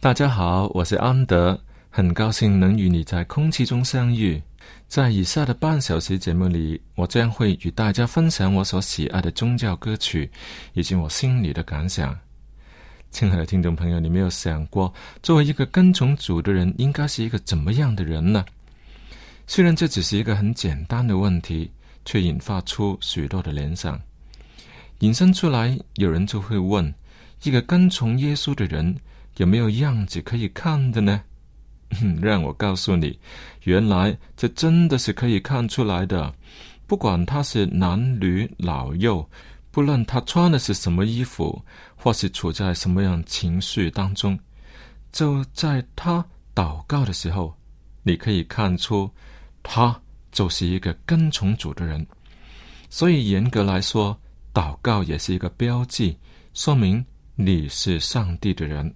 大家好，我是安德，很高兴能与你在空气中相遇。在以下的半小时节目里，我将会与大家分享我所喜爱的宗教歌曲，以及我心里的感想。亲爱的听众朋友，你没有想过，作为一个跟从主的人，应该是一个怎么样的人呢？虽然这只是一个很简单的问题，却引发出许多的联想。引申出来，有人就会问：一个跟从耶稣的人。有没有样子可以看的呢？让我告诉你，原来这真的是可以看出来的。不管他是男女老幼，不论他穿的是什么衣服，或是处在什么样情绪当中，就在他祷告的时候，你可以看出他就是一个跟从主的人。所以严格来说，祷告也是一个标记，说明你是上帝的人。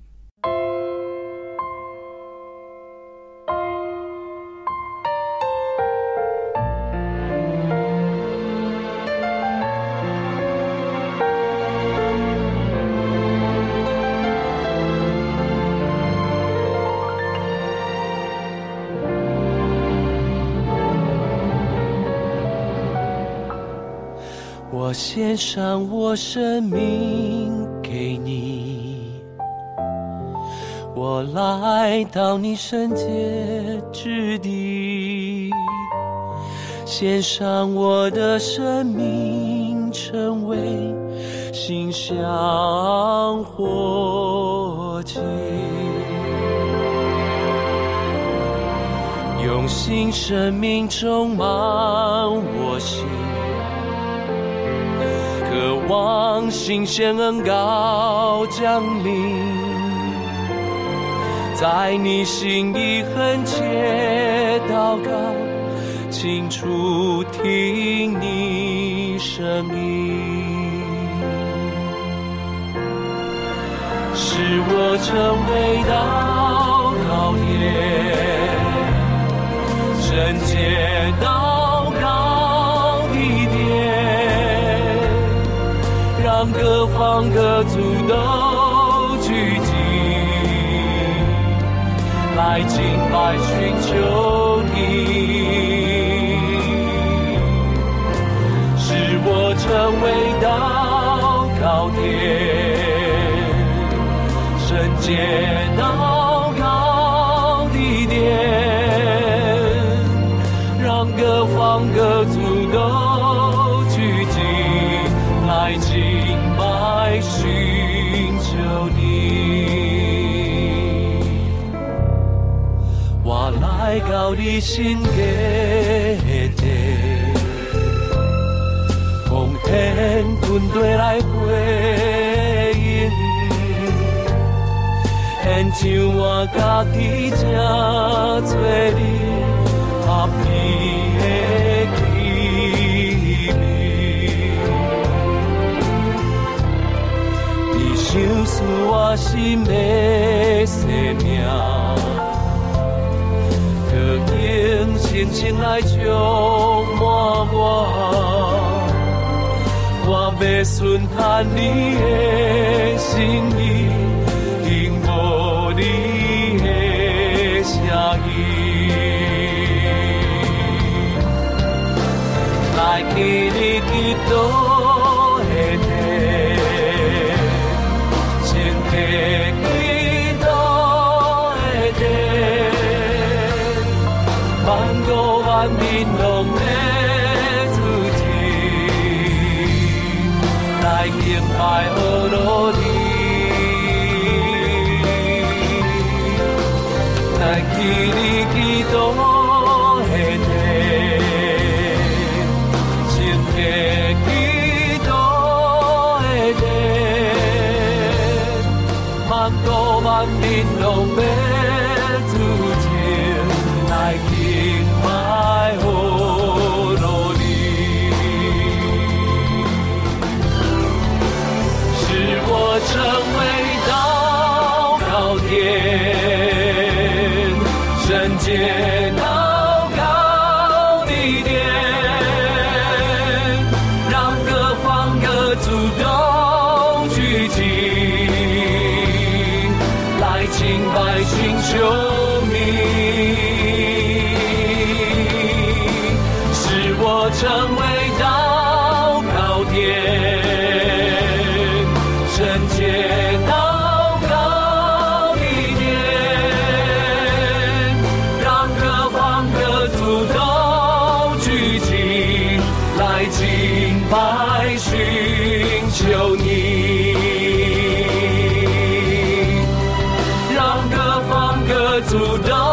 我生命给你，我来到你圣洁之地，献上我的生命，成为馨香火祭，用心生命充满望新鲜恩膏降临，在你心里恳切祷告，清楚听你声音，使我成为祷告点，圣洁到。让各方各族都聚集，来敬拜寻求你，使我成为祷告天，圣洁到到你身各地，奉献土地来回应，献上我家己正多你合意的气味，你想思我心的生命。用深深来充满我。我要顺探你的心意，听无你的声音，来给你祈祷。bed. 方各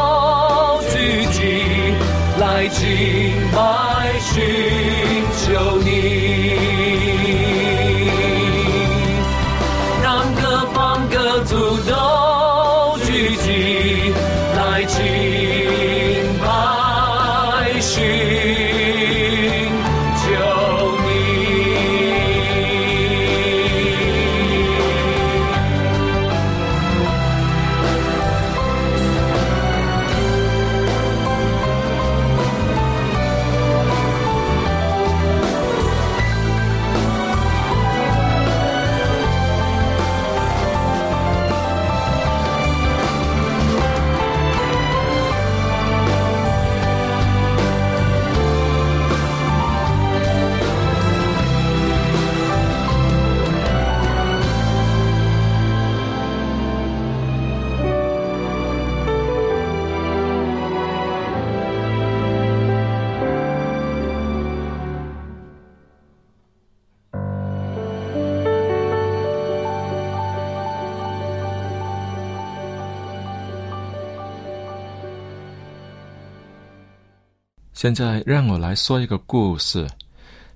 现在让我来说一个故事。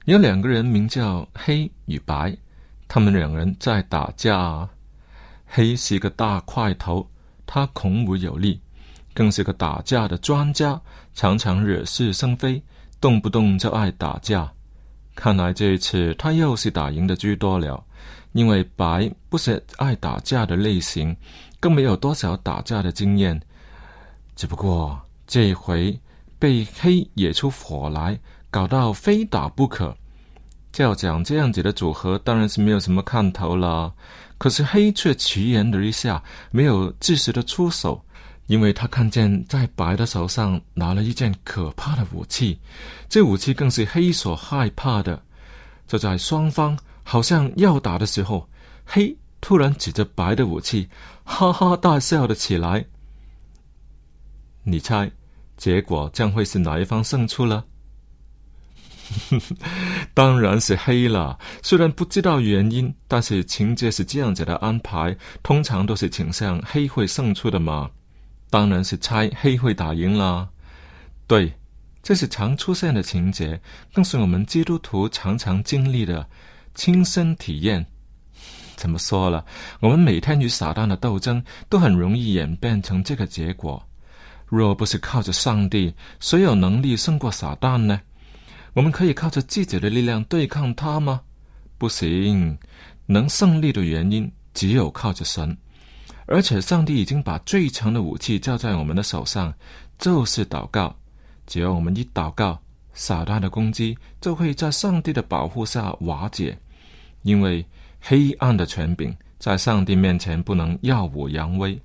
有两个人名叫黑与白，他们两人在打架。黑是一个大块头，他孔武有力，更是个打架的专家，常常惹是生非，动不动就爱打架。看来这一次他又是打赢的居多了，因为白不是爱打架的类型，更没有多少打架的经验。只不过这一回。被黑惹出火来，搞到非打不可。要讲这样子的组合当然是没有什么看头了。可是黑却奇言了一下，没有及时的出手，因为他看见在白的手上拿了一件可怕的武器，这武器更是黑所害怕的。就在双方好像要打的时候，黑突然指着白的武器，哈哈大笑了起来。你猜？结果将会是哪一方胜出了？当然是黑了。虽然不知道原因，但是情节是这样子的安排，通常都是倾向黑会胜出的嘛。当然是猜黑会打赢啦。对，这是常出现的情节，更是我们基督徒常常经历的亲身体验。怎么说了？我们每天与撒旦的斗争，都很容易演变成这个结果。若不是靠着上帝，谁有能力胜过撒旦呢？我们可以靠着自己的力量对抗他吗？不行。能胜利的原因，只有靠着神。而且，上帝已经把最强的武器交在我们的手上，就是祷告。只要我们一祷告，撒旦的攻击就会在上帝的保护下瓦解。因为黑暗的权柄在上帝面前不能耀武扬威。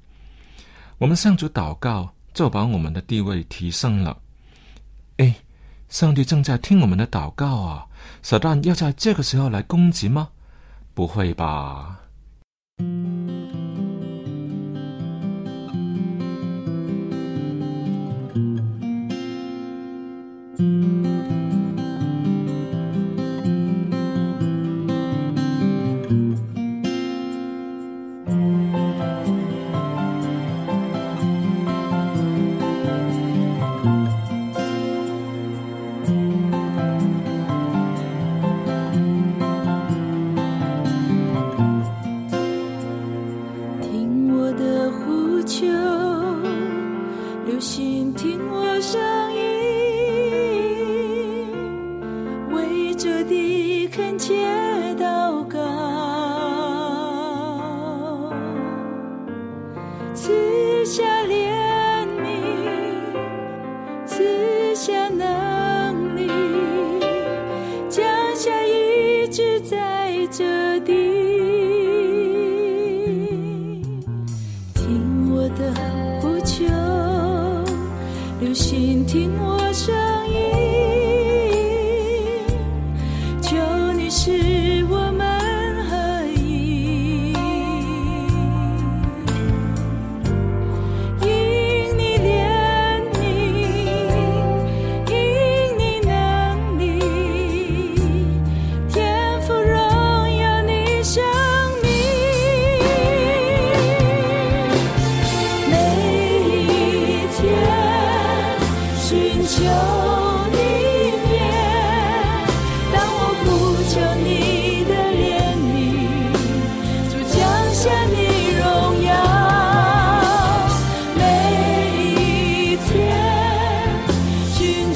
我们向主祷告，就把我们的地位提升了。哎，上帝正在听我们的祷告啊！撒旦要在这个时候来攻击吗？不会吧。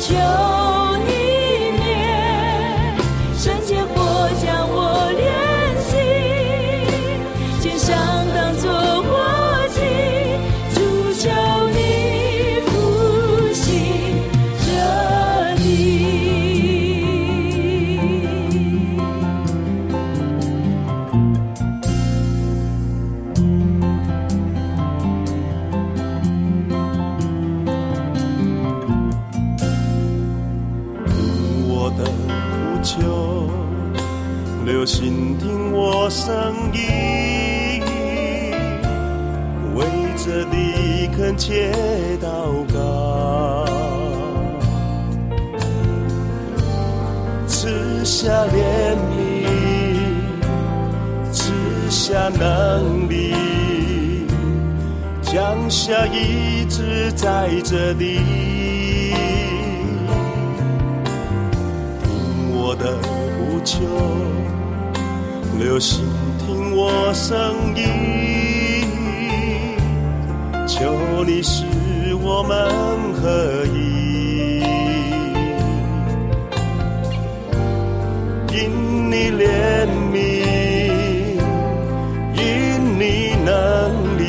就声音，为着你恳切祷告，赐下怜悯，赐下能力。降下一直在这里，听我的呼求，流星听我声音，求你使我们合一。因你怜悯，因你能力，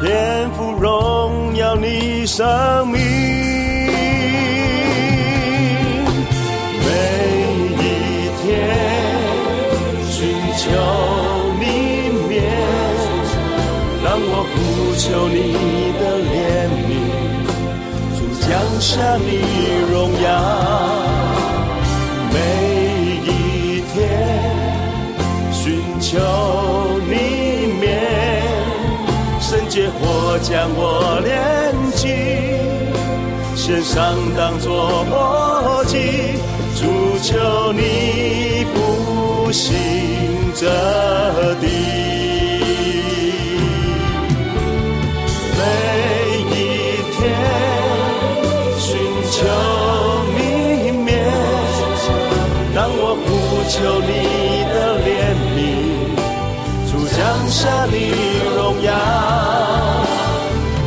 天赋荣耀你生命。下你荣耀。每一天寻求你面，圣洁火将我炼。献上当作默契，祝求你复兴这地。求你的怜悯，主降下你荣耀。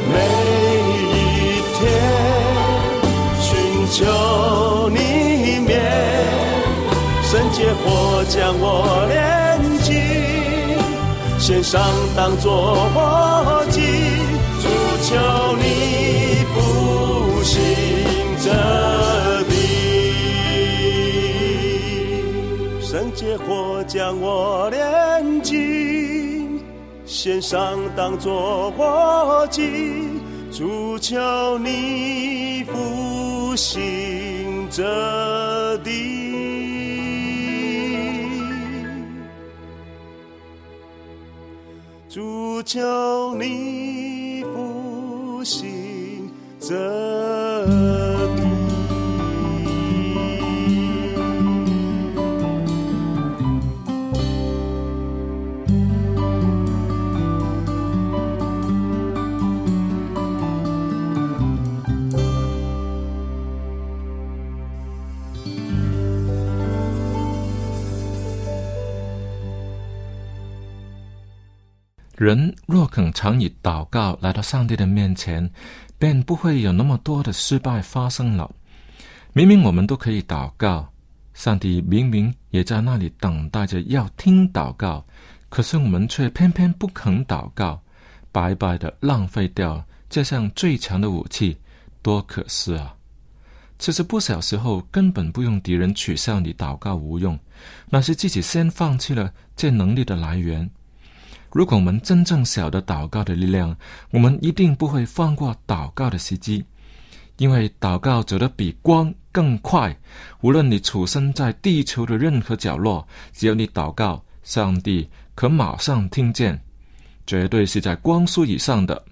每一天寻求你面，圣洁火将我炼净，献上当作活献上当作活祭，主求你复兴这地。主求你复兴这人若肯常以祷告来到上帝的面前，便不会有那么多的失败发生了。明明我们都可以祷告，上帝明明也在那里等待着要听祷告，可是我们却偏偏不肯祷告，白白的浪费掉这项最强的武器，多可惜啊！其实不少时候根本不用敌人取笑你祷告无用，那是自己先放弃了这能力的来源。如果我们真正晓得祷告的力量，我们一定不会放过祷告的时机，因为祷告走得比光更快。无论你处身在地球的任何角落，只要你祷告，上帝可马上听见，绝对是在光速以上的。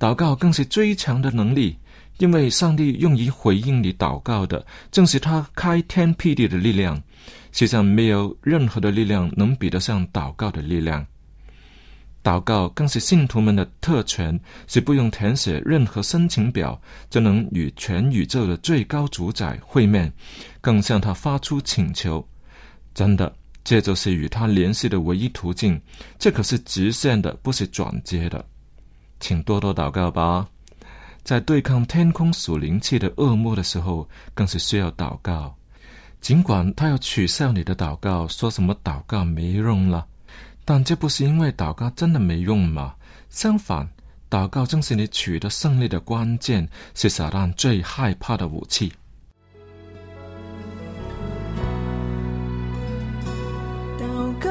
祷告更是最强的能力，因为上帝用于回应你祷告的，正是他开天辟地的力量。世上没有任何的力量能比得上祷告的力量。祷告更是信徒们的特权，是不用填写任何申请表就能与全宇宙的最高主宰会面，更向他发出请求。真的，这就是与他联系的唯一途径。这可是直线的，不是转接的。请多多祷告吧。在对抗天空属灵气的恶魔的时候，更是需要祷告。尽管他要取笑你的祷告，说什么祷告没用了。但这不是因为祷告真的没用吗？相反，祷告正是你取得胜利的关键，是撒旦最害怕的武器。祷告，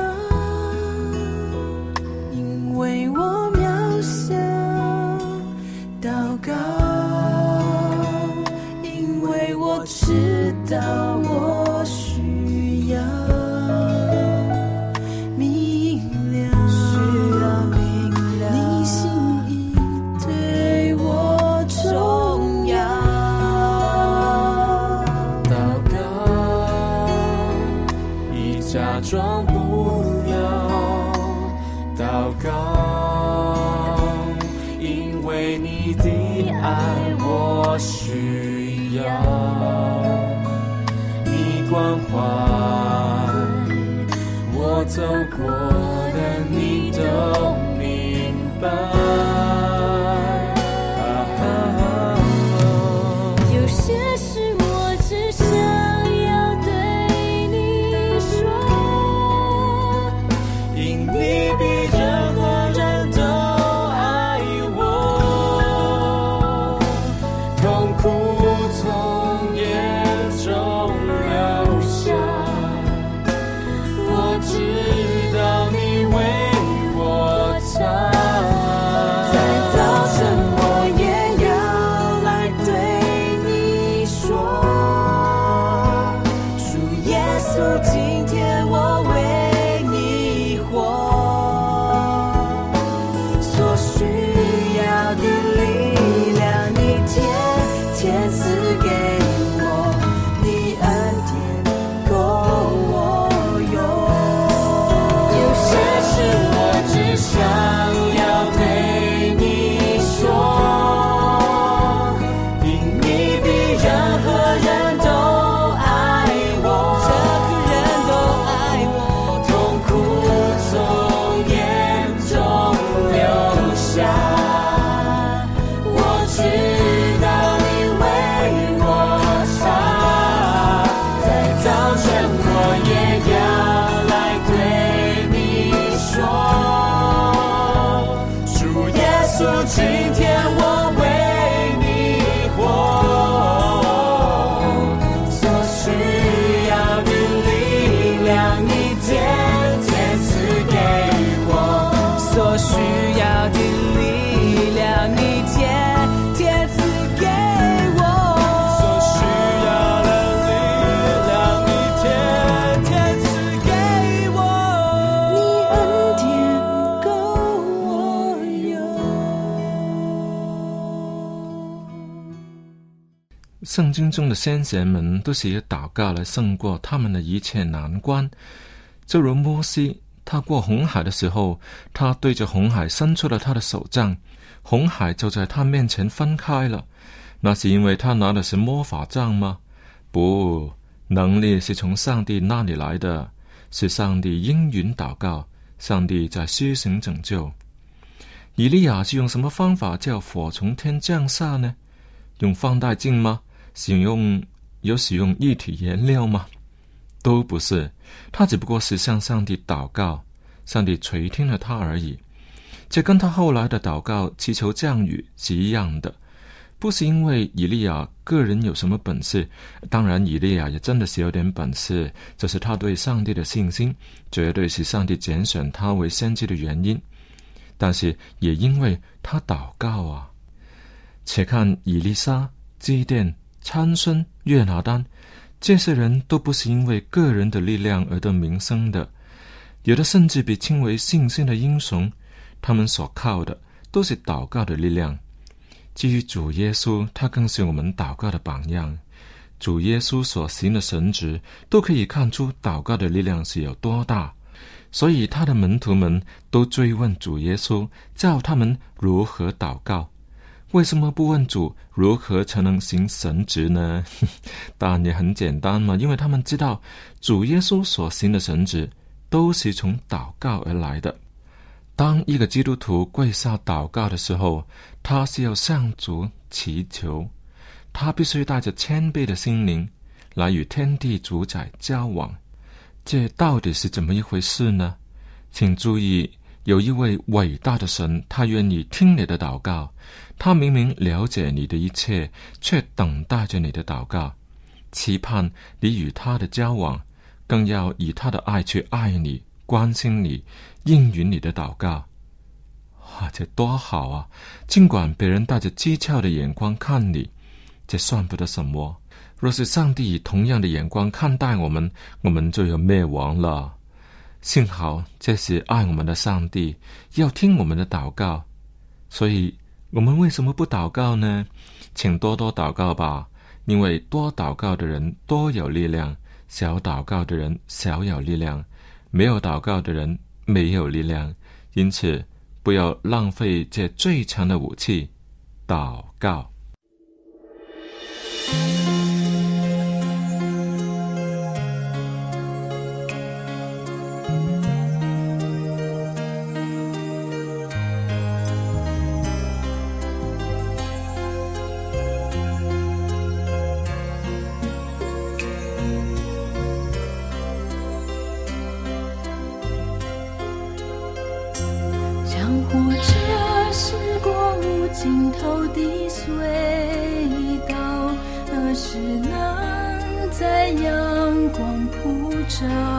圣经中的先贤们都是以祷告来胜过他们的一切难关。正如摩西，他过红海的时候，他对着红海伸出了他的手杖，红海就在他面前分开了。那是因为他拿的是魔法杖吗？不，能力是从上帝那里来的，是上帝应允祷告，上帝在施行拯救。以利亚是用什么方法叫火从天降下呢？用放大镜吗？使用有使用一体颜料吗？都不是，他只不过是向上帝祷告，上帝垂听了他而已。这跟他后来的祷告祈求降雨是一样的，不是因为以利亚个人有什么本事，当然以利亚也真的是有点本事，这是他对上帝的信心，绝对是上帝拣选他为先知的原因。但是也因为他祷告啊。且看以利沙、基甸。参孙、约拿丹，这些人都不是因为个人的力量而得名声的，有的甚至被称为信心的英雄。他们所靠的都是祷告的力量。至于主耶稣，他更是我们祷告的榜样。主耶稣所行的神职，都可以看出祷告的力量是有多大。所以他的门徒们都追问主耶稣，教他们如何祷告。为什么不问主如何才能行神职呢？答案也很简单嘛，因为他们知道主耶稣所行的神职都是从祷告而来的。当一个基督徒跪下祷告的时候，他是要向主祈求，他必须带着谦卑的心灵来与天地主宰交往。这到底是怎么一回事呢？请注意。有一位伟大的神，他愿意听你的祷告。他明明了解你的一切，却等待着你的祷告，期盼你与他的交往，更要以他的爱去爱你、关心你、应允你的祷告。哇，这多好啊！尽管别人带着讥诮的眼光看你，这算不得什么。若是上帝以同样的眼光看待我们，我们就要灭亡了。幸好这是爱我们的上帝，要听我们的祷告，所以我们为什么不祷告呢？请多多祷告吧，因为多祷告的人多有力量，少祷告的人少有力量，没有祷告的人没有力量。因此，不要浪费这最强的武器——祷告。着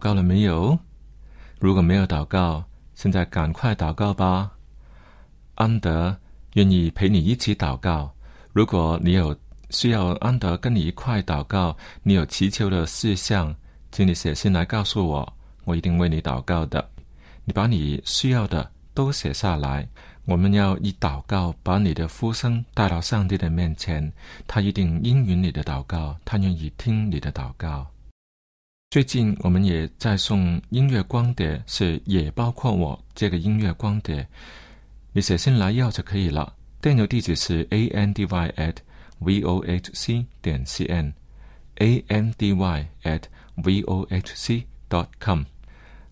告了没有？如果没有祷告，现在赶快祷告吧。安德愿意陪你一起祷告。如果你有需要安德跟你一块祷告，你有祈求的事项，请你写信来告诉我，我一定为你祷告的。你把你需要的都写下来，我们要以祷告把你的呼声带到上帝的面前，他一定应允你的祷告，他愿意听你的祷告。最近我们也在送音乐光碟，是也包括我这个音乐光碟，你写信来要就可以了。电邮地址是 a n d y at v o h c 点 c n，a n d y at v o h c dot com。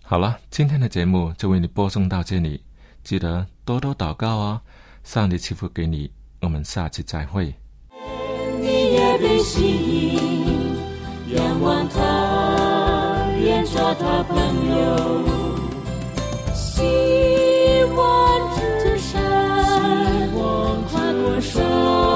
好了，今天的节目就为你播送到这里，记得多多祷告哦，上帝赐福给你，我们下期再会。你也被吸引，愿做他朋友。希望之上跨过山。